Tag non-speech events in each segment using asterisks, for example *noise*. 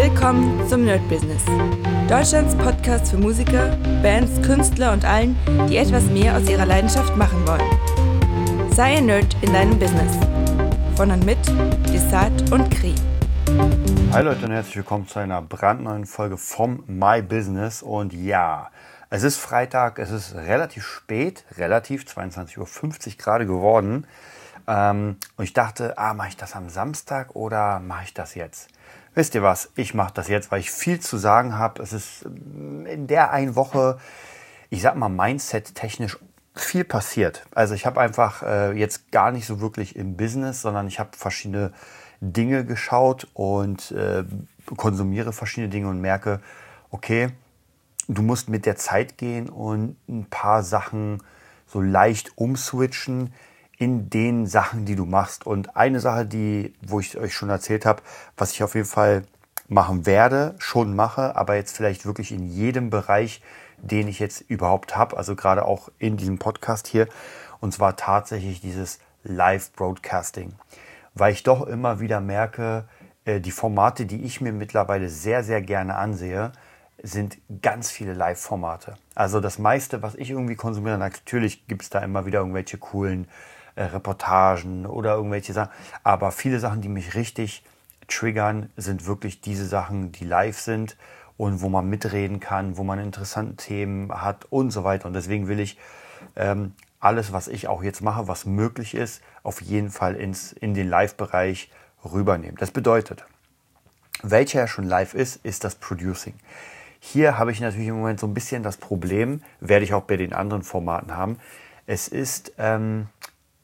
Willkommen zum Nerd Business. Deutschlands Podcast für Musiker, Bands, Künstler und allen, die etwas mehr aus ihrer Leidenschaft machen wollen. Sei ein Nerd in deinem Business. Von und mit Desart und Kri. Hi Leute und herzlich willkommen zu einer brandneuen Folge vom My Business. Und ja, es ist Freitag, es ist relativ spät, relativ 22.50 Uhr gerade geworden. Ähm, und ich dachte, ah, mache ich das am Samstag oder mache ich das jetzt? Wisst ihr was? Ich mache das jetzt, weil ich viel zu sagen habe. Es ist mm, in der einen Woche, ich sag mal, Mindset-technisch viel passiert. Also ich habe einfach äh, jetzt gar nicht so wirklich im Business, sondern ich habe verschiedene Dinge geschaut und äh, konsumiere verschiedene Dinge und merke, okay, du musst mit der Zeit gehen und ein paar Sachen so leicht umswitchen, in den Sachen, die du machst. Und eine Sache, die, wo ich euch schon erzählt habe, was ich auf jeden Fall machen werde, schon mache, aber jetzt vielleicht wirklich in jedem Bereich, den ich jetzt überhaupt habe, also gerade auch in diesem Podcast hier, und zwar tatsächlich dieses Live-Broadcasting, weil ich doch immer wieder merke, äh, die Formate, die ich mir mittlerweile sehr, sehr gerne ansehe, sind ganz viele Live-Formate. Also das meiste, was ich irgendwie konsumiere, natürlich gibt es da immer wieder irgendwelche coolen äh, Reportagen oder irgendwelche Sachen. Aber viele Sachen, die mich richtig triggern, sind wirklich diese Sachen, die live sind und wo man mitreden kann, wo man interessante Themen hat und so weiter. Und deswegen will ich ähm, alles, was ich auch jetzt mache, was möglich ist, auf jeden Fall ins, in den Live-Bereich rübernehmen. Das bedeutet, welcher ja schon live ist, ist das Producing. Hier habe ich natürlich im Moment so ein bisschen das Problem, werde ich auch bei den anderen Formaten haben. Es ist ähm,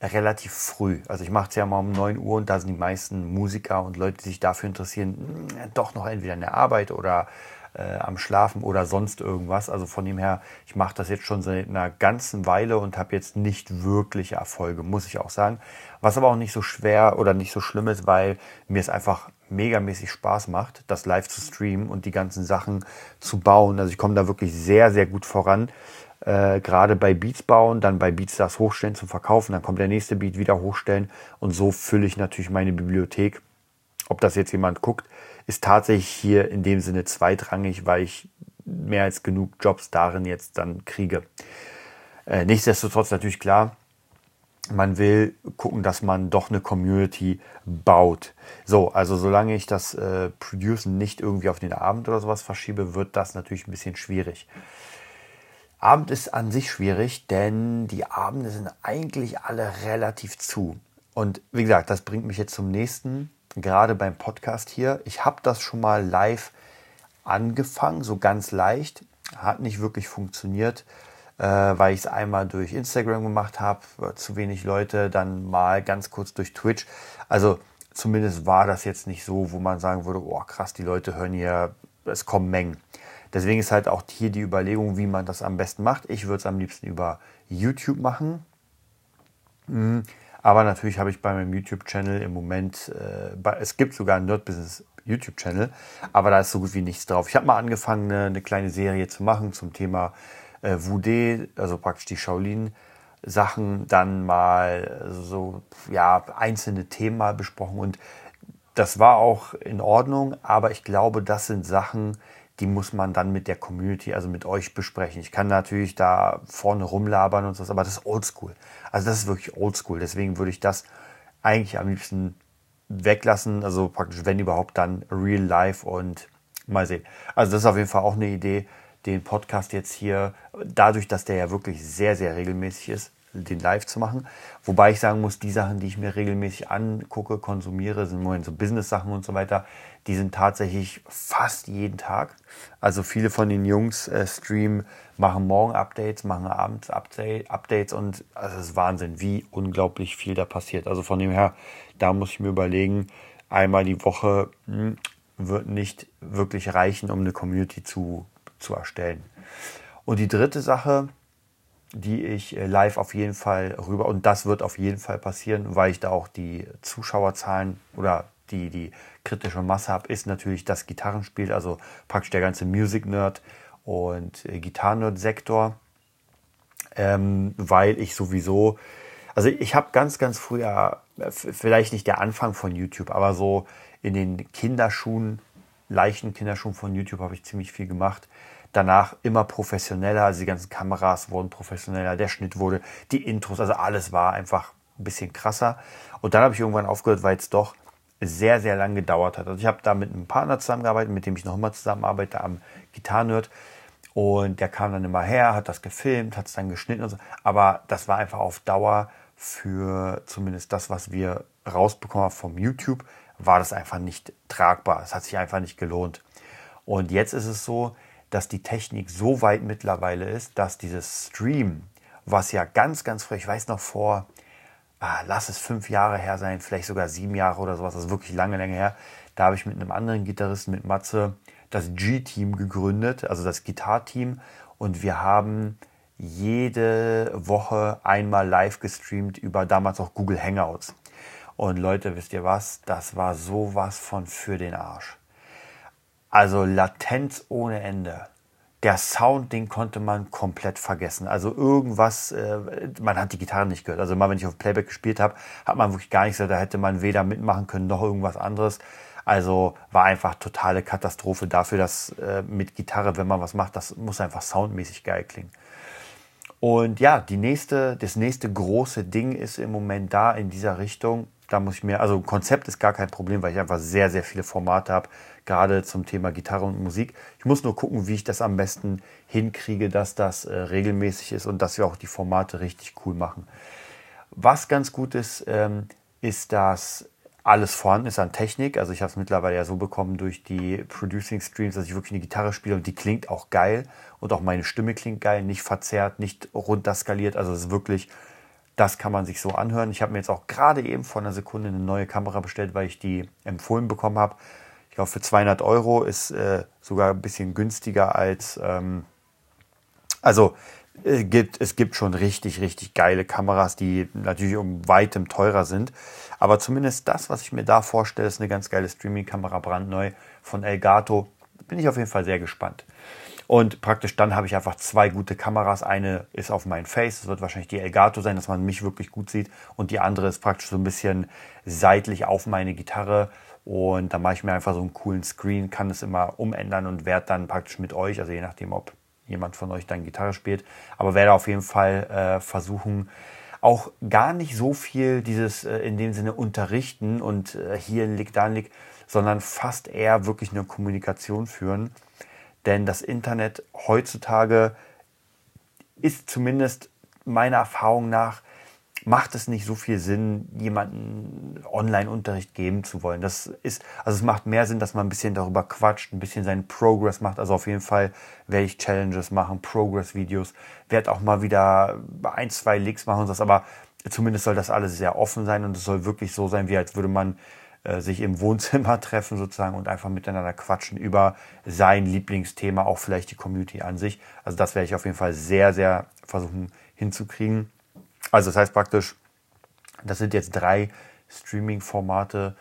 relativ früh. Also ich mache es ja mal um 9 Uhr und da sind die meisten Musiker und Leute, die sich dafür interessieren, hm, doch noch entweder in der Arbeit oder äh, am Schlafen oder sonst irgendwas. Also von dem her, ich mache das jetzt schon seit einer ganzen Weile und habe jetzt nicht wirkliche Erfolge, muss ich auch sagen. Was aber auch nicht so schwer oder nicht so schlimm ist, weil mir es einfach megamäßig Spaß macht, das live zu streamen und die ganzen Sachen zu bauen. Also ich komme da wirklich sehr, sehr gut voran äh, gerade bei Beats bauen, dann bei Beats das hochstellen zum Verkaufen, dann kommt der nächste Beat wieder hochstellen und so fülle ich natürlich meine Bibliothek. Ob das jetzt jemand guckt, ist tatsächlich hier in dem Sinne zweitrangig, weil ich mehr als genug Jobs darin jetzt dann kriege. Äh, nichtsdestotrotz natürlich klar, man will gucken, dass man doch eine Community baut. So, also solange ich das äh, Producen nicht irgendwie auf den Abend oder sowas verschiebe, wird das natürlich ein bisschen schwierig. Abend ist an sich schwierig, denn die Abende sind eigentlich alle relativ zu. Und wie gesagt, das bringt mich jetzt zum nächsten, gerade beim Podcast hier. Ich habe das schon mal live angefangen, so ganz leicht. Hat nicht wirklich funktioniert, äh, weil ich es einmal durch Instagram gemacht habe, zu wenig Leute, dann mal ganz kurz durch Twitch. Also zumindest war das jetzt nicht so, wo man sagen würde, oh krass, die Leute hören hier, es kommen Mengen. Deswegen ist halt auch hier die Überlegung, wie man das am besten macht. Ich würde es am liebsten über YouTube machen. Mhm. Aber natürlich habe ich bei meinem YouTube-Channel im Moment, äh, es gibt sogar einen Nerd Business YouTube-Channel, aber da ist so gut wie nichts drauf. Ich habe mal angefangen, eine, eine, kleine Serie zu machen zum Thema äh, Wudé, also praktisch die Shaolin-Sachen, dann mal so ja, einzelne Themen mal besprochen und das war auch in Ordnung, aber ich glaube, das sind Sachen, die muss man dann mit der Community, also mit euch besprechen. Ich kann natürlich da vorne rumlabern und so, aber das ist oldschool. Also das ist wirklich oldschool. Deswegen würde ich das eigentlich am liebsten weglassen. Also praktisch, wenn überhaupt, dann real life und mal sehen. Also das ist auf jeden Fall auch eine Idee, den Podcast jetzt hier, dadurch, dass der ja wirklich sehr, sehr regelmäßig ist, den live zu machen. Wobei ich sagen muss, die Sachen, die ich mir regelmäßig angucke, konsumiere, sind im Moment so Business-Sachen und so weiter, die sind tatsächlich fast jeden Tag. Also viele von den Jungs äh, streamen, machen morgen Updates, machen abends Update, Updates und also es ist Wahnsinn, wie unglaublich viel da passiert. Also von dem her, da muss ich mir überlegen, einmal die Woche mh, hm, wird nicht wirklich reichen, um eine Community zu, zu erstellen. Und die dritte Sache, die ich äh, live auf jeden Fall rüber, und das wird auf jeden Fall passieren, weil ich da auch die Zuschauerzahlen oder die, die kritische Masse habe, ist natürlich das Gitarrenspiel, also praktisch der ganze Music-Nerd und äh, Gitarren-Nerd-Sektor, ähm, weil ich sowieso, also ich habe ganz, ganz früher, äh, vielleicht nicht der Anfang von YouTube, aber so in den Kinderschuhen leichten Kinderschuhen von YouTube habe ich ziemlich viel gemacht. Danach immer professioneller, also die ganzen Kameras wurden professioneller, der Schnitt wurde, die Intros, also alles war einfach ein bisschen krasser. Und dann habe ich irgendwann aufgehört, weil es doch sehr, sehr lang gedauert hat. Also ich habe da mit einem Partner zusammengearbeitet, mit dem ich noch immer zusammenarbeite am Gitarrenhirt. Und der kam dann immer her, hat das gefilmt, hat es dann geschnitten und so. Aber das war einfach auf Dauer für zumindest das, was wir rausbekommen haben vom YouTube, war das einfach nicht tragbar. Es hat sich einfach nicht gelohnt. Und jetzt ist es so, dass die Technik so weit mittlerweile ist, dass dieses Stream, was ja ganz, ganz früh, ich weiß noch vor, ah, lass es fünf Jahre her sein, vielleicht sogar sieben Jahre oder sowas, also wirklich lange, lange her, da habe ich mit einem anderen Gitarristen, mit Matze, das G-Team gegründet, also das Gitarteam. Und wir haben jede Woche einmal live gestreamt über damals auch Google Hangouts. Und Leute, wisst ihr was? Das war sowas von für den Arsch. Also Latenz ohne Ende. Der Sound, den konnte man komplett vergessen. Also irgendwas, äh, man hat die Gitarre nicht gehört. Also mal, wenn ich auf Playback gespielt habe, hat man wirklich gar nichts gehört. Da hätte man weder mitmachen können noch irgendwas anderes. Also war einfach totale Katastrophe dafür, dass äh, mit Gitarre, wenn man was macht, das muss einfach soundmäßig geil klingen. Und ja, die nächste, das nächste große Ding ist im Moment da in dieser Richtung. Da muss ich mir, also Konzept ist gar kein Problem, weil ich einfach sehr, sehr viele Formate habe, gerade zum Thema Gitarre und Musik. Ich muss nur gucken, wie ich das am besten hinkriege, dass das äh, regelmäßig ist und dass wir auch die Formate richtig cool machen. Was ganz gut ist, ähm, ist, dass alles vorhanden ist an Technik. Also ich habe es mittlerweile ja so bekommen durch die Producing Streams, dass ich wirklich eine Gitarre spiele und die klingt auch geil und auch meine Stimme klingt geil, nicht verzerrt, nicht runterskaliert. Also es ist wirklich, das kann man sich so anhören. Ich habe mir jetzt auch gerade eben vor einer Sekunde eine neue Kamera bestellt, weil ich die empfohlen bekommen habe. Ich glaube für 200 Euro ist äh, sogar ein bisschen günstiger als, ähm, also es gibt, es gibt schon richtig, richtig geile Kameras, die natürlich um weitem teurer sind. Aber zumindest das, was ich mir da vorstelle, ist eine ganz geile Streaming-Kamera, brandneu von Elgato. Bin ich auf jeden Fall sehr gespannt. Und praktisch dann habe ich einfach zwei gute Kameras. Eine ist auf mein Face, das wird wahrscheinlich die Elgato sein, dass man mich wirklich gut sieht. Und die andere ist praktisch so ein bisschen seitlich auf meine Gitarre. Und da mache ich mir einfach so einen coolen Screen, kann es immer umändern und werde dann praktisch mit euch, also je nachdem, ob jemand von euch dann Gitarre spielt. Aber werde auf jeden Fall äh, versuchen, auch gar nicht so viel dieses äh, in dem Sinne unterrichten und äh, hier liegt, da liegt, sondern fast eher wirklich eine Kommunikation führen. Denn das Internet heutzutage ist zumindest meiner Erfahrung nach macht es nicht so viel Sinn, jemanden Online-Unterricht geben zu wollen. Das ist, also es macht mehr Sinn, dass man ein bisschen darüber quatscht, ein bisschen seinen Progress macht. Also auf jeden Fall werde ich Challenges machen, Progress-Videos, werde auch mal wieder ein, zwei Leaks machen und das, aber zumindest soll das alles sehr offen sein und es soll wirklich so sein, wie als würde man äh, sich im Wohnzimmer *laughs* treffen sozusagen und einfach miteinander quatschen über sein Lieblingsthema, auch vielleicht die Community an sich. Also das werde ich auf jeden Fall sehr, sehr versuchen hinzukriegen. Also das heißt praktisch, das sind jetzt drei Streaming-Formate,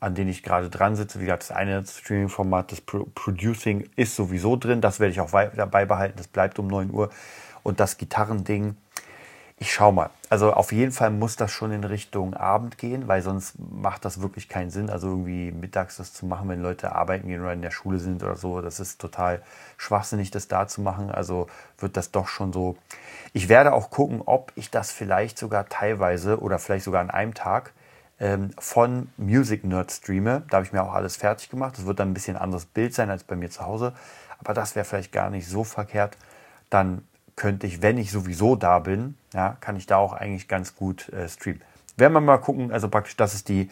an denen ich gerade dran sitze. Wie gesagt, das eine Streaming-Format, das Pro Producing, ist sowieso drin. Das werde ich auch dabei behalten. Das bleibt um 9 Uhr. Und das Gitarrending, ich schau mal. Also auf jeden Fall muss das schon in Richtung Abend gehen, weil sonst macht das wirklich keinen Sinn. Also irgendwie mittags das zu machen, wenn Leute arbeiten gehen oder in der Schule sind oder so. Das ist total schwachsinnig, das da zu machen. Also wird das doch schon so ich werde auch gucken, ob ich das vielleicht sogar teilweise oder vielleicht sogar an einem Tag ähm, von Music Nerd streame. Da habe ich mir auch alles fertig gemacht. Das wird dann ein bisschen anderes Bild sein als bei mir zu Hause. Aber das wäre vielleicht gar nicht so verkehrt. Dann könnte ich, wenn ich sowieso da bin, ja, kann ich da auch eigentlich ganz gut äh, streamen. Werden wir mal gucken. Also praktisch, das ist die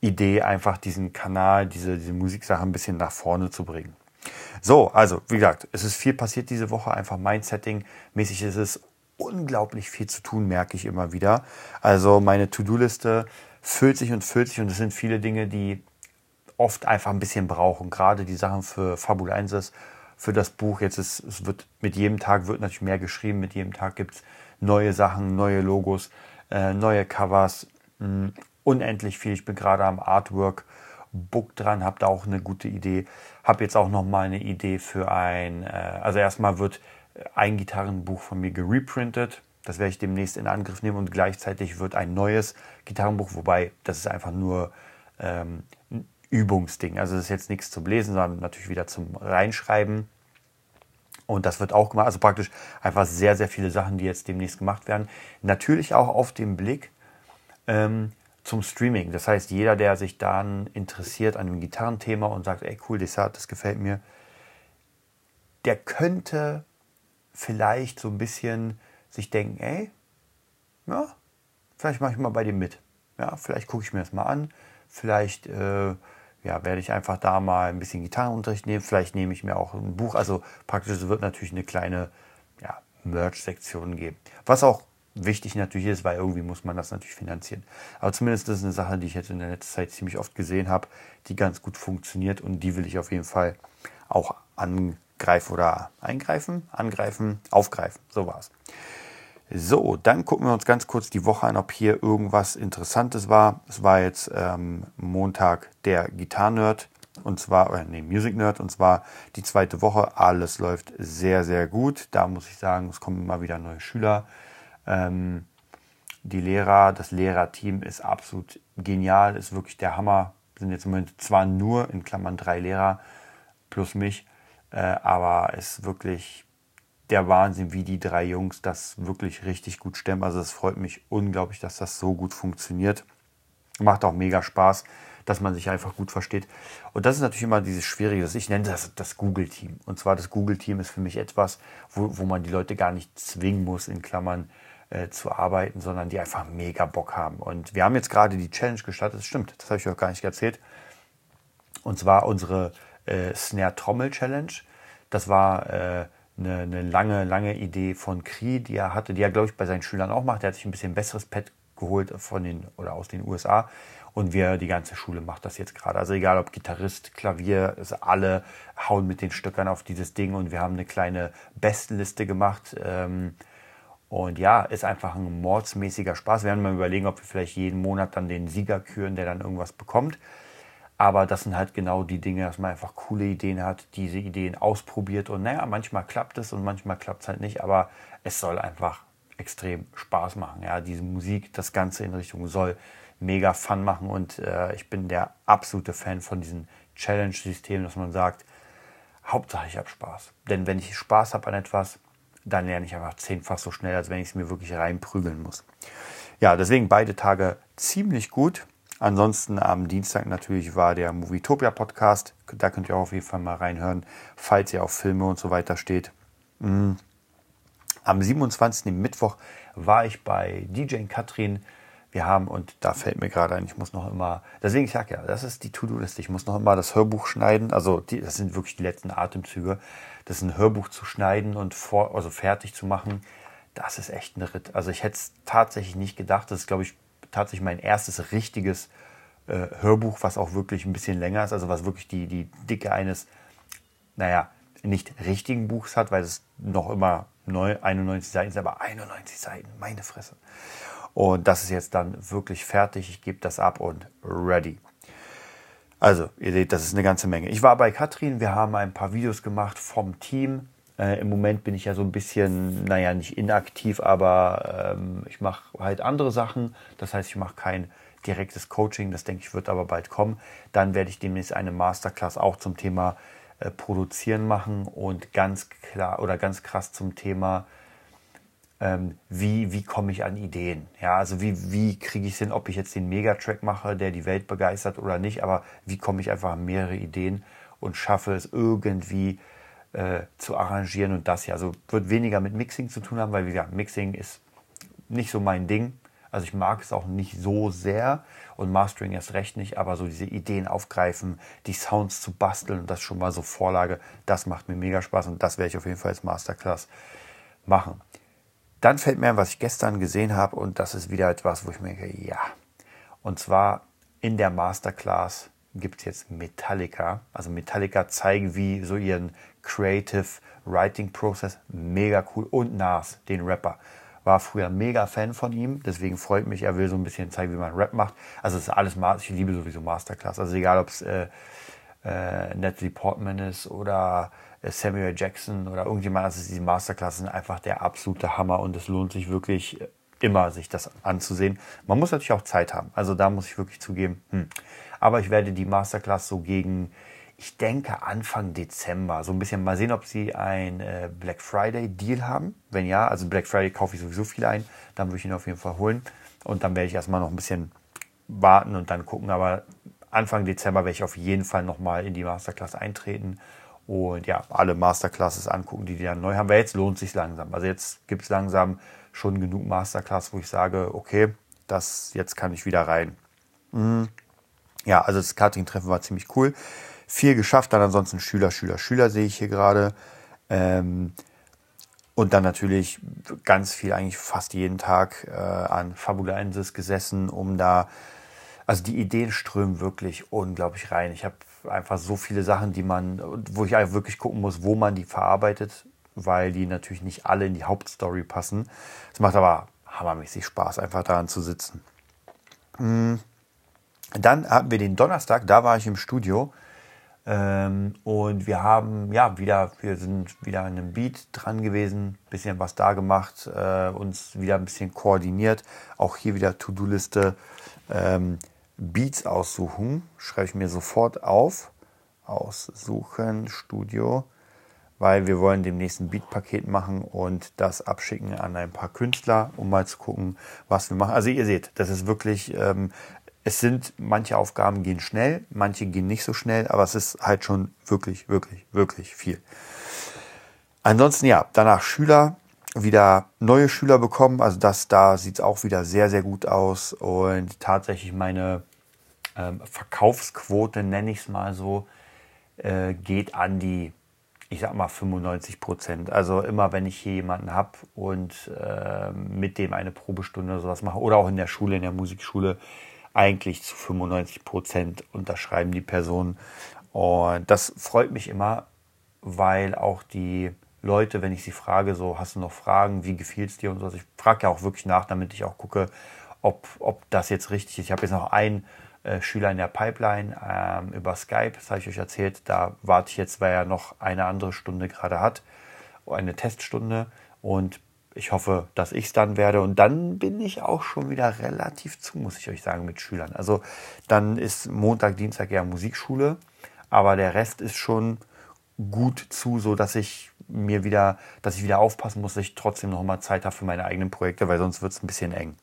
Idee, einfach diesen Kanal, diese, diese Musiksache ein bisschen nach vorne zu bringen. So, also wie gesagt, es ist viel passiert diese Woche, einfach Mindsetting-mäßig ist es unglaublich viel zu tun, merke ich immer wieder. Also meine To-Do-Liste füllt sich und füllt sich und es sind viele Dinge, die oft einfach ein bisschen brauchen. Gerade die Sachen für Fabulensis, für das Buch. Jetzt ist, es wird mit jedem Tag wird natürlich mehr geschrieben, mit jedem Tag gibt es neue Sachen, neue Logos, äh, neue Covers, mh, hm, unendlich viel. Ich bin gerade am Artwork Book dran, habe da auch eine gute Idee. Habe jetzt auch noch mal eine Idee für ein, äh, also erstmal wird ein Gitarrenbuch von mir gereprintet. Das werde ich demnächst in Angriff nehmen und gleichzeitig wird ein neues Gitarrenbuch, wobei das ist einfach nur ähm, Übungsding. Also das ist jetzt nichts zum Lesen, sondern natürlich wieder zum Reinschreiben. Und das wird auch gemacht. Also praktisch einfach sehr, sehr viele Sachen, die jetzt demnächst gemacht werden. Natürlich auch auf den Blick ähm, zum Streaming. Das heißt, jeder, der sich dann interessiert an dem Gitarrenthema und sagt, ey cool, das, das gefällt mir, der könnte vielleicht so ein bisschen sich denken, ey, ja, vielleicht mache ich mal bei dem mit. Ja, vielleicht gucke ich mir das mal an. Vielleicht äh, ja, werde ich einfach da mal ein bisschen Gitarrenunterricht nehmen. Vielleicht nehme ich mir auch ein Buch. Also praktisch es wird natürlich eine kleine ja, Merch-Sektion geben. Was auch wichtig natürlich ist, weil irgendwie muss man das natürlich finanzieren. Aber zumindest das ist eine Sache, die ich jetzt in der letzten Zeit ziemlich oft gesehen habe, die ganz gut funktioniert und die will ich auf jeden Fall auch angreifen oder eingreifen, angreifen, aufgreifen. So war es. So, dann gucken wir uns ganz kurz die Woche an, ob hier irgendwas Interessantes war. Es war jetzt ähm, Montag der Gitarren-Nerd und zwar, oder nee, Music Nerd und zwar die zweite Woche. Alles läuft sehr, sehr gut. Da muss ich sagen, es kommen immer wieder neue Schüler. Ähm, die Lehrer, das Lehrerteam ist absolut genial, ist wirklich der Hammer. Sind jetzt im Moment zwar nur in Klammern drei Lehrer plus mich, äh, aber ist wirklich der Wahnsinn, wie die drei Jungs das wirklich richtig gut stemmen. Also es freut mich unglaublich, dass das so gut funktioniert. Macht auch mega Spaß, dass man sich einfach gut versteht. Und das ist natürlich immer dieses Schwierige, ich nenne das das Google-Team. Und zwar das Google-Team ist für mich etwas, wo, wo man die Leute gar nicht zwingen muss, in Klammern äh, zu arbeiten, sondern die einfach mega Bock haben. Und wir haben jetzt gerade die Challenge gestartet, das stimmt, das habe ich euch gar nicht erzählt. Und zwar unsere äh, Snare-Trommel-Challenge. Das war äh, eine, eine, lange, lange Idee von Kri, die er hatte, die er, glaube ich, bei seinen Schülern auch macht. Er hat sich ein bisschen besseres Pad geholt von den oder aus den USA. Und wir, die ganze Schule macht das jetzt gerade. Also egal ob Gitarrist, Klavier, also alle hauen mit den Stöckern auf dieses Ding und wir haben eine kleine Bestenliste gemacht. Ähm, und ja, ist einfach ein mordsmäßiger Spaß. Wir werden mal überlegen, ob wir vielleicht jeden Monat dann den Sieger küren, der dann irgendwas bekommt. Aber das sind halt genau die Dinge, dass man einfach coole Ideen hat, diese Ideen ausprobiert und naja, manchmal klappt es und manchmal klappt es halt nicht, aber es soll einfach extrem Spaß machen. Ja, diese Musik, das Ganze in Richtung soll mega Fun machen und äh, ich bin der absolute Fan von diesem Challenge-System, dass man sagt, Hauptsache ich habe Spaß. Denn wenn ich Spaß habe an etwas, dann lerne ich einfach zehnfach so schnell, als wenn ich es mir wirklich reinprügeln muss. Ja, deswegen beide Tage ziemlich gut. Ansonsten am Dienstag natürlich war der Movietopia Podcast. Da könnt ihr auch auf jeden Fall mal reinhören, falls ihr auf Filme und so weiter steht. Mhm. Am 27. Mittwoch war ich bei DJ Katrin. Wir haben, und da fällt mir gerade ein, ich muss noch immer, deswegen ich sag ja, das ist die To-Do-Liste. Ich muss noch immer das Hörbuch schneiden. Also, die, das sind wirklich die letzten Atemzüge. Das ist ein Hörbuch zu schneiden und vor, also fertig zu machen. Das ist echt ein Ritt. Also, ich hätte es tatsächlich nicht gedacht. Das ist, glaube ich, tatsächlich mein erstes richtiges äh, Hörbuch, was auch wirklich ein bisschen länger ist, also was wirklich die, die Dicke eines, naja, nicht richtigen Buchs hat, weil es noch immer 91 Seiten ist, aber 91 Seiten, meine Fresse. Und das ist jetzt dann wirklich fertig. Ich gebe das ab und ready. Also, ihr seht, das ist eine ganze Menge. Ich war bei Katrin, wir haben ein paar Videos gemacht vom Team. Äh, Im Moment bin ich ja so ein bisschen, naja, nicht inaktiv, aber ähm, ich mache halt andere Sachen. Das heißt, ich mache kein direktes Coaching, das denke ich wird aber bald kommen. Dann werde ich demnächst eine Masterclass auch zum Thema äh, Produzieren machen und ganz klar oder ganz krass zum Thema, ähm, wie, wie komme ich an Ideen? Ja, also wie, wie kriege ich es hin, ob ich jetzt den Megatrack mache, der die Welt begeistert oder nicht, aber wie komme ich einfach an mehrere Ideen und schaffe es irgendwie, äh, zu arrangieren und das hier. Also wird weniger mit Mixing zu tun haben, weil wie gesagt, Mixing ist nicht so mein Ding. Also ich mag es auch nicht so sehr und Mastering erst recht nicht, aber so diese Ideen aufgreifen, die Sounds zu basteln und das schon mal so Vorlage, das macht mir mega Spaß und das werde ich auf jeden Fall als Masterclass machen. Dann fällt mir ein, was ich gestern gesehen habe und das ist wieder etwas, wo ich mir denke, ja. Und zwar in der Masterclass gibt es jetzt Metallica. Also Metallica zeigen, wie so ihren Creative Writing Process mega cool. Und Nas, den Rapper. War früher mega Fan von ihm, deswegen freut mich, er will so ein bisschen zeigen, wie man Rap macht. Also es ist alles, ich liebe sowieso Masterclass. Also egal, ob es äh, äh, Natalie Portman ist oder äh, Samuel Jackson oder irgendjemand, also diese Masterclass sind einfach der absolute Hammer und es lohnt sich wirklich immer, sich das anzusehen. Man muss natürlich auch Zeit haben. Also da muss ich wirklich zugeben. Hm. Aber ich werde die Masterclass so gegen, ich denke Anfang Dezember, so ein bisschen mal sehen, ob sie ein äh, Black Friday Deal haben. Wenn ja, also Black Friday kaufe ich sowieso viel ein, dann würde ich ihn auf jeden Fall holen. Und dann werde ich erstmal noch ein bisschen warten und dann gucken. Aber Anfang Dezember werde ich auf jeden Fall nochmal in die Masterclass eintreten und ja, alle Masterclasses angucken, die die dann neu haben. Weil jetzt lohnt sich langsam. Also jetzt gibt es langsam schon genug Masterclass, wo ich sage, okay, das jetzt kann ich wieder rein. Mhm. Ja, also das Karting-Treffen war ziemlich cool. Viel geschafft, dann ansonsten Schüler, Schüler, Schüler sehe ich hier gerade. Ähm, und dann natürlich ganz viel, eigentlich fast jeden Tag äh, an Fabulaensis gesessen, um da, also die Ideen strömen wirklich unglaublich rein. Ich habe einfach so viele Sachen, die man, wo ich einfach wirklich gucken muss, wo man die verarbeitet, weil die natürlich nicht alle in die Hauptstory passen. Es macht aber hammermäßig Spaß, einfach daran zu sitzen. Mm. Dann hatten wir den Donnerstag, da war ich im Studio ähm, und wir haben ja wieder, wir sind wieder an einem Beat dran gewesen, bisschen was da gemacht, äh, uns wieder ein bisschen koordiniert. Auch hier wieder To-Do-Liste. Ähm, Beats aussuchen, schreibe ich mir sofort auf. Aussuchen, Studio, weil wir wollen demnächst ein Beat-Paket machen und das abschicken an ein paar Künstler, um mal zu gucken, was wir machen. Also ihr seht, das ist wirklich, ähm, es sind, manche Aufgaben gehen schnell, manche gehen nicht so schnell, aber es ist halt schon wirklich, wirklich, wirklich viel. Ansonsten ja, danach Schüler, wieder neue Schüler bekommen. Also das da sieht es auch wieder sehr, sehr gut aus. Und tatsächlich meine ähm, Verkaufsquote, nenne ich es mal so, äh, geht an die, ich sag mal 95 Prozent. Also immer wenn ich hier jemanden habe und äh, mit dem eine Probestunde oder sowas mache oder auch in der Schule, in der Musikschule, eigentlich zu 95 Prozent unterschreiben die Personen. Und das freut mich immer, weil auch die Leute, wenn ich sie frage, so, hast du noch Fragen, wie gefiel es dir? und so, ich frage ja auch wirklich nach, damit ich auch gucke, ob, ob das jetzt richtig ist. Ich habe jetzt noch einen äh, Schüler in der Pipeline ähm, über Skype, das habe ich euch erzählt, da warte ich jetzt, weil er noch eine andere Stunde gerade hat, eine Teststunde. Und ich hoffe, dass ich es dann werde. Und dann bin ich auch schon wieder relativ zu, muss ich euch sagen, mit Schülern. Also dann ist Montag, Dienstag ja Musikschule, aber der Rest ist schon gut zu, so dass ich mir wieder, dass ich wieder aufpassen muss, dass ich trotzdem noch mal Zeit habe für meine eigenen Projekte, weil sonst wird es ein bisschen eng.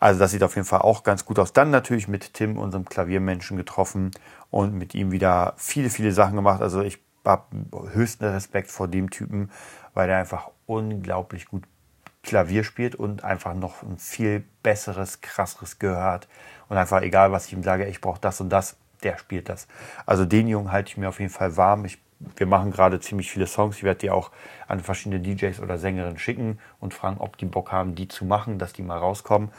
Also das sieht auf jeden Fall auch ganz gut aus. Dann natürlich mit Tim, unserem Klaviermenschen, getroffen und mit ihm wieder viele, viele Sachen gemacht. Also ich habe höchsten Respekt vor dem Typen, weil er einfach unglaublich gut Klavier spielt und einfach noch ein viel besseres, krasseres Gehör hat. Und einfach egal, was ich ihm sage, ich brauche das und das, der spielt das. Also den Jungen halte ich mir auf jeden Fall warm. Ich wir machen gerade ziemlich viele Songs. Ich werde die auch an verschiedene DJs oder Sängerinnen schicken und fragen, ob die Bock haben, die zu machen, dass die mal rauskommen.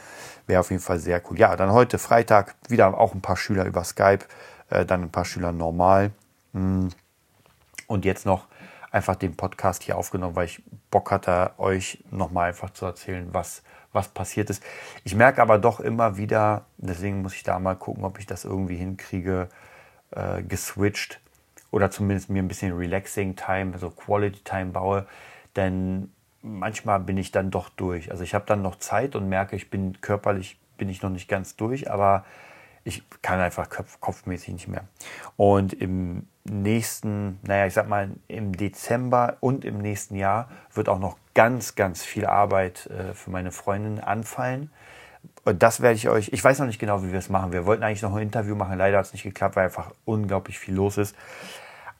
Wäre auf jeden Fall sehr cool. Ja, dann heute Freitag wieder auch ein paar Schüler über Skype, äh, dann ein paar Schüler normal. Mm. Und jetzt noch einfach den Podcast hier aufgenommen, weil ich Bock hatte, euch nochmal einfach zu erzählen, was, was passiert ist. Ich merke aber doch immer wieder, deswegen muss ich da mal gucken, ob ich das irgendwie hinkriege, äh, geswitcht oder zumindest mir ein bisschen Relaxing Time, also Quality Time baue, denn manchmal bin ich dann doch durch. Also ich habe dann noch Zeit und merke, ich bin körperlich bin ich noch nicht ganz durch, aber ich kann einfach kopf, kopfmäßig nicht mehr. Und im nächsten, naja, ich sag mal, im Dezember und im nächsten Jahr wird auch noch ganz, ganz viel Arbeit äh, für meine Freundin anfallen. Und das werde ich euch, ich weiß noch nicht genau, wie wir es machen. Wir wollten eigentlich noch ein Interview machen, leider hat es nicht geklappt, weil einfach unglaublich viel los ist.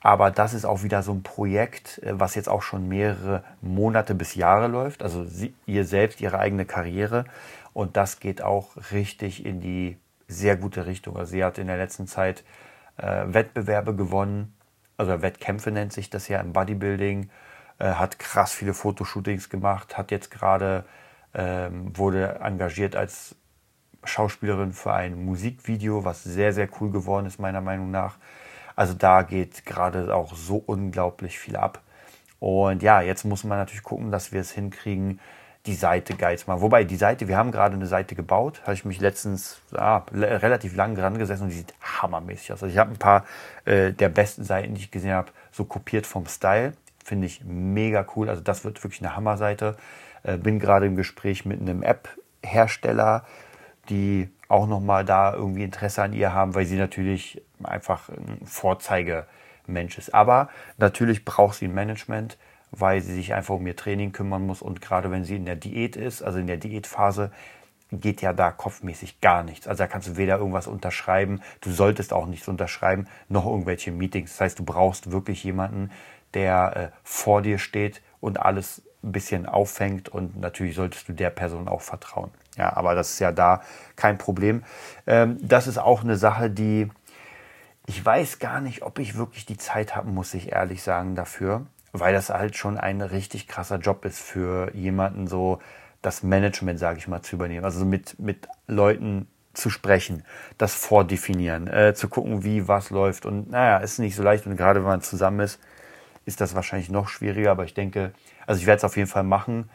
Aber das ist auch wieder so ein Projekt, äh, was jetzt auch schon mehrere Monate bis Jahre läuft. Also sie, ihr selbst, ihre eigene Karriere. Und das geht auch richtig in die sehr gute Richtung. Also sie hat in der letzten Zeit äh, Wettbewerbe gewonnen. Also Wettkämpfe nennt sich das ja im Bodybuilding. Äh, hat krass viele Fotoshootings gemacht. Hat jetzt gerade, ähm, wurde engagiert als Schauspielerin für ein Musikvideo, was sehr, sehr cool geworden ist, meiner Meinung nach. Also da geht gerade auch so unglaublich viel ab. Und ja, jetzt muss man natürlich gucken, dass wir es hinkriegen, die Seite zu machen. Wobei die Seite, wir haben gerade eine Seite gebaut, habe ich mich letztens ja, relativ lang dran gesessen und die sieht hammermäßig aus. Also ich habe ein paar äh, der besten Seiten, die ich gesehen habe, so kopiert vom Style. Finde ich mega cool. Also das wird wirklich eine Hammerseite. Äh, bin gerade im Gespräch mit einem App-Hersteller, die auch nochmal da irgendwie Interesse an ihr haben, weil sie natürlich einfach ein Vorzeigemensch ist. Aber natürlich braucht sie ein Management, weil sie sich einfach um ihr Training kümmern muss und gerade wenn sie in der Diät ist, also in der Diätphase, geht ja da kopfmäßig gar nichts. Also da kannst du weder irgendwas unterschreiben, du solltest auch nichts unterschreiben, noch irgendwelche Meetings. Das heißt, du brauchst wirklich jemanden, der äh, vor dir steht und alles ein bisschen auffängt und natürlich solltest du der Person auch vertrauen. Ja, aber das ist ja da kein Problem. Ähm, das ist auch eine Sache, die ich weiß gar nicht, ob ich wirklich die Zeit habe, muss ich ehrlich sagen, dafür, weil das halt schon ein richtig krasser Job ist für jemanden so das Management, sage ich mal, zu übernehmen. Also mit, mit Leuten zu sprechen, das vordefinieren, äh, zu gucken, wie was läuft. Und naja, ist nicht so leicht. Und gerade wenn man zusammen ist, ist das wahrscheinlich noch schwieriger. Aber ich denke, also ich werde es auf jeden Fall machen,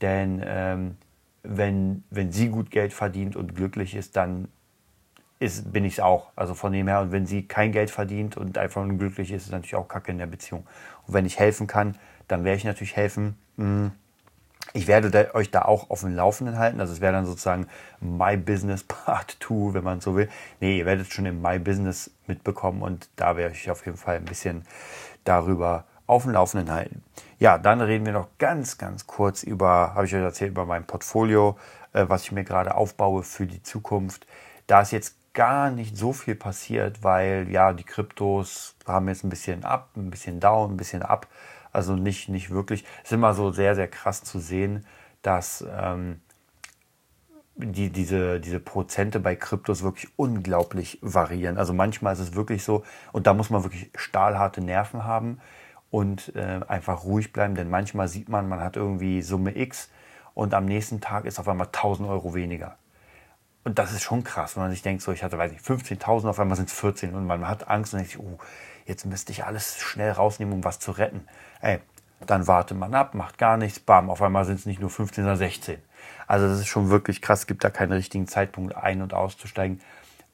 denn ähm, wenn, wenn sie gut Geld verdient und glücklich ist, dann ist, bin ich es auch. Also von dem her, und wenn sie kein Geld verdient und einfach nur glücklich ist, ist es natürlich auch Kacke in der Beziehung. Und wenn ich helfen kann, dann werde ich natürlich helfen. Hm. Ich werde euch da auch auf dem Laufenden halten. Also es wäre dann sozusagen My Business *laughs* Part 2, wenn man so will. Nee, ihr werdet schon im My Business mitbekommen und da werde ich auf jeden Fall ein bisschen darüber auf dem Laufenden halten. Ja, dann reden wir noch ganz, ganz kurz über, habe ich euch erzählt, über mein Portfolio, äh, was ich mir gerade aufbaue für die Zukunft. Da ist jetzt gar nicht so viel passiert, weil ja, die Kryptos haben jetzt ein bisschen ab, ein bisschen down, ein bisschen ab. Also nicht, nicht wirklich. Es ist immer so sehr, sehr krass zu sehen, dass ähm, die, diese, diese Prozente bei Kryptos wirklich unglaublich variieren. Also manchmal ist es wirklich so, und da muss man wirklich stahlharte Nerven haben und äh, einfach ruhig bleiben, denn manchmal sieht man, man hat irgendwie Summe X und am nächsten Tag ist auf einmal 1000 Euro weniger. Und das ist schon krass, wenn man sich denkt, so ich hatte, weiß nicht, 15.000, auf einmal sind es 14 und man hat Angst und denkt sich, oh, jetzt müsste ich alles schnell rausnehmen, um was zu retten. Ey, dann wartet man ab, macht gar nichts, bam, auf einmal sind es nicht nur 15, sondern 16. Also das ist schon wirklich krass, gibt da keinen richtigen Zeitpunkt ein- und auszusteigen.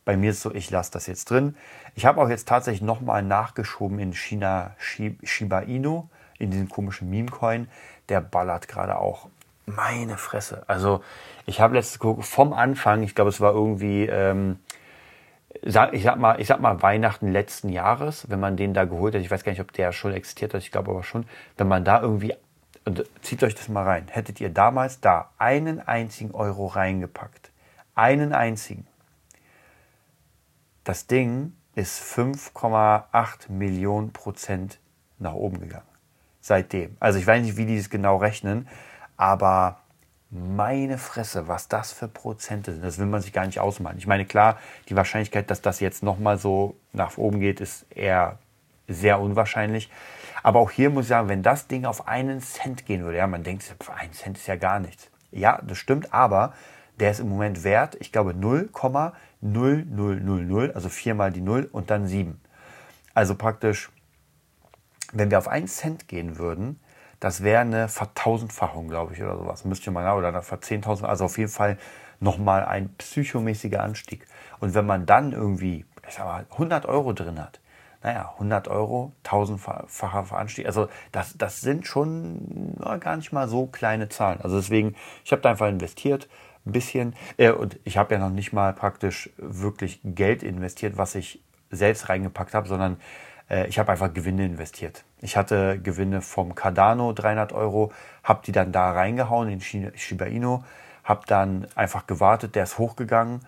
Bei mir ist so, ich lasse das jetzt drin. Ich habe auch jetzt tatsächlich nochmal nachgeschoben in China Shiba Inu, in diesen komischen Meme-Coin. Der ballert gerade auch. Meine Fresse. Also ich habe letztes geguckt, vom Anfang, ich glaube es war irgendwie, ähm, ich sag mal, ich sag mal Weihnachten letzten Jahres, wenn man den da geholt hat, ich weiß gar nicht, ob der schon existiert hat, ich glaube aber schon, wenn man da irgendwie, und zieht euch das mal rein, hättet ihr damals da einen einzigen Euro reingepackt, einen einzigen, das Ding ist 5,8 Millionen Prozent nach oben gegangen. Seitdem. Also ich weiß nicht, wie die es genau rechnen, aber meine Fresse, was das für Prozente sind, das will man sich gar nicht ausmalen. Ich meine, klar, die Wahrscheinlichkeit, dass das jetzt nochmal so nach oben geht, ist eher sehr unwahrscheinlich. Aber auch hier muss ich sagen, wenn das Ding auf einen Cent gehen würde, ja, man denkt, ein Cent ist ja gar nichts. Ja, das stimmt, aber der ist im Moment wert, ich glaube 0,0000, also viermal die 0 und dann 7. Also praktisch, wenn wir auf 1 Cent gehen würden, das wäre eine Vertausendfachung, glaube ich, oder sowas. Müsste ich mal nach, oder eine Verzehntausend, also auf jeden Fall nochmal ein psychomäßiger Anstieg. Und wenn man dann irgendwie, ich sag mal, 100 Euro drin hat, naja, 100 Euro, tausendfacher Anstieg, also das, das sind schon na, gar nicht mal so kleine Zahlen. Also deswegen, ich habe da einfach investiert, ein bisschen. Äh, und ich habe ja noch nicht mal praktisch wirklich Geld investiert, was ich selbst reingepackt habe, sondern ich habe einfach Gewinne investiert. Ich hatte Gewinne vom Cardano 300 Euro, habe die dann da reingehauen in Shiba Inu, habe dann einfach gewartet, der ist hochgegangen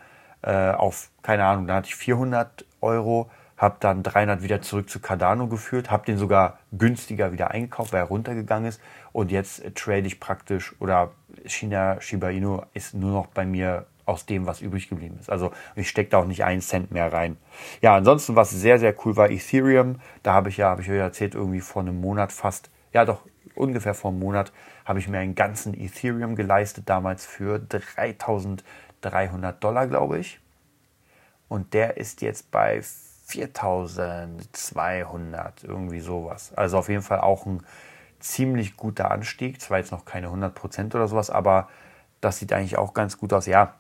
äh, auf, keine Ahnung, da hatte ich 400 Euro, habe dann 300 wieder zurück zu Cardano geführt, habe den sogar günstiger wieder eingekauft, weil er runtergegangen ist. Und jetzt trade ich praktisch oder China Shiba Inu ist nur noch bei mir aus dem, was übrig geblieben ist. Also ich stecke da auch nicht einen Cent mehr rein. Ja, ansonsten, was sehr, sehr cool war, Ethereum. Da habe ich ja, habe ich euch erzählt, irgendwie vor einem Monat fast, ja doch, ungefähr vor einem Monat, habe ich mir einen ganzen Ethereum geleistet, damals für 3300 Dollar, glaube ich. Und der ist jetzt bei 4200, irgendwie sowas. Also auf jeden Fall auch ein ziemlich guter Anstieg. Zwar jetzt noch keine 100% oder sowas, aber das sieht eigentlich auch ganz gut aus. Ja,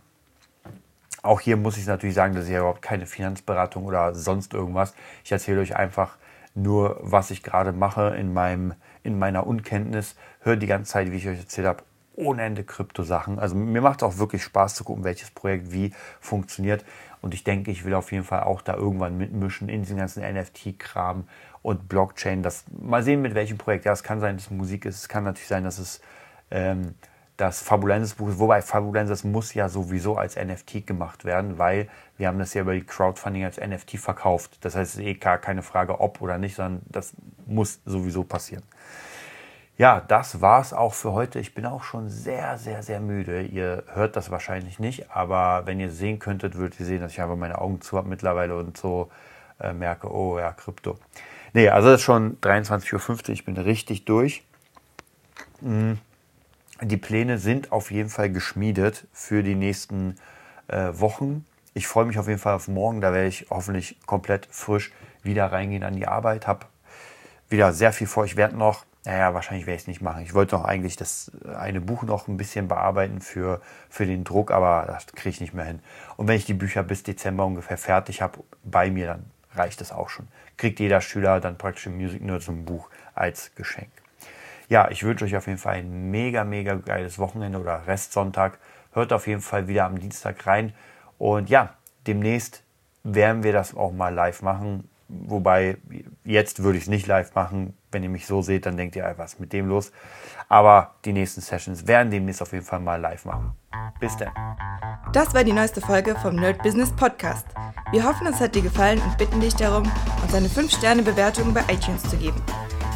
auch hier muss ich natürlich sagen, das ist ja überhaupt keine Finanzberatung oder sonst irgendwas. Ich erzähle euch einfach nur, was ich gerade mache in, meinem, in meiner Unkenntnis. Hört die ganze Zeit, wie ich euch erzählt habe, ohne Ende Krypto-Sachen. Also mir macht es auch wirklich Spaß zu gucken, welches Projekt wie funktioniert. Und ich denke, ich will auf jeden Fall auch da irgendwann mitmischen in diesen ganzen NFT-Kram und Blockchain. Das, mal sehen, mit welchem Projekt. Ja, es kann sein, dass es Musik ist. Es kann natürlich sein, dass es ähm, das Fabulensis Buch ist. Wobei Fabulensis muss ja sowieso als NFT gemacht werden, weil wir haben das ja über die Crowdfunding als NFT verkauft. Das heißt, es ist eh gar keine Frage, ob oder nicht, sondern das muss sowieso passieren. Ja, das war's auch für heute. Ich bin auch schon sehr, sehr, sehr müde. Ihr hört das wahrscheinlich nicht, aber wenn ihr sehen könntet, würdet ihr sehen, dass ich einfach meine Augen zu habe mittlerweile und so äh, merke, oh ja, Krypto. Nee, also es ist schon 23.50 Uhr, ich bin richtig durch. Mhm. Die Pläne sind auf jeden Fall geschmiedet für die nächsten äh, Wochen. Ich freue mich auf jeden Fall auf morgen, da werde ich hoffentlich komplett frisch wieder reingehen an die Arbeit. Habe wieder sehr viel vor. Ich werde noch naja, wahrscheinlich werde ich es nicht machen. Ich wollte noch eigentlich das eine Buch noch ein bisschen bearbeiten für, für den Druck, aber das kriege ich nicht mehr hin. Und wenn ich die Bücher bis Dezember ungefähr fertig habe bei mir, dann reicht das auch schon. Kriegt jeder Schüler dann praktisch im Music nur zum Buch als Geschenk. Ja, ich wünsche euch auf jeden Fall ein mega, mega geiles Wochenende oder Restsonntag. Hört auf jeden Fall wieder am Dienstag rein. Und ja, demnächst werden wir das auch mal live machen. Wobei, jetzt würde ich es nicht live machen. Wenn ihr mich so seht, dann denkt ihr, was ist mit dem los? Aber die nächsten Sessions werden demnächst auf jeden Fall mal live machen. Bis dann. Das war die neueste Folge vom Nerd Business Podcast. Wir hoffen, es hat dir gefallen und bitten dich darum, uns eine 5-Sterne-Bewertung bei iTunes zu geben.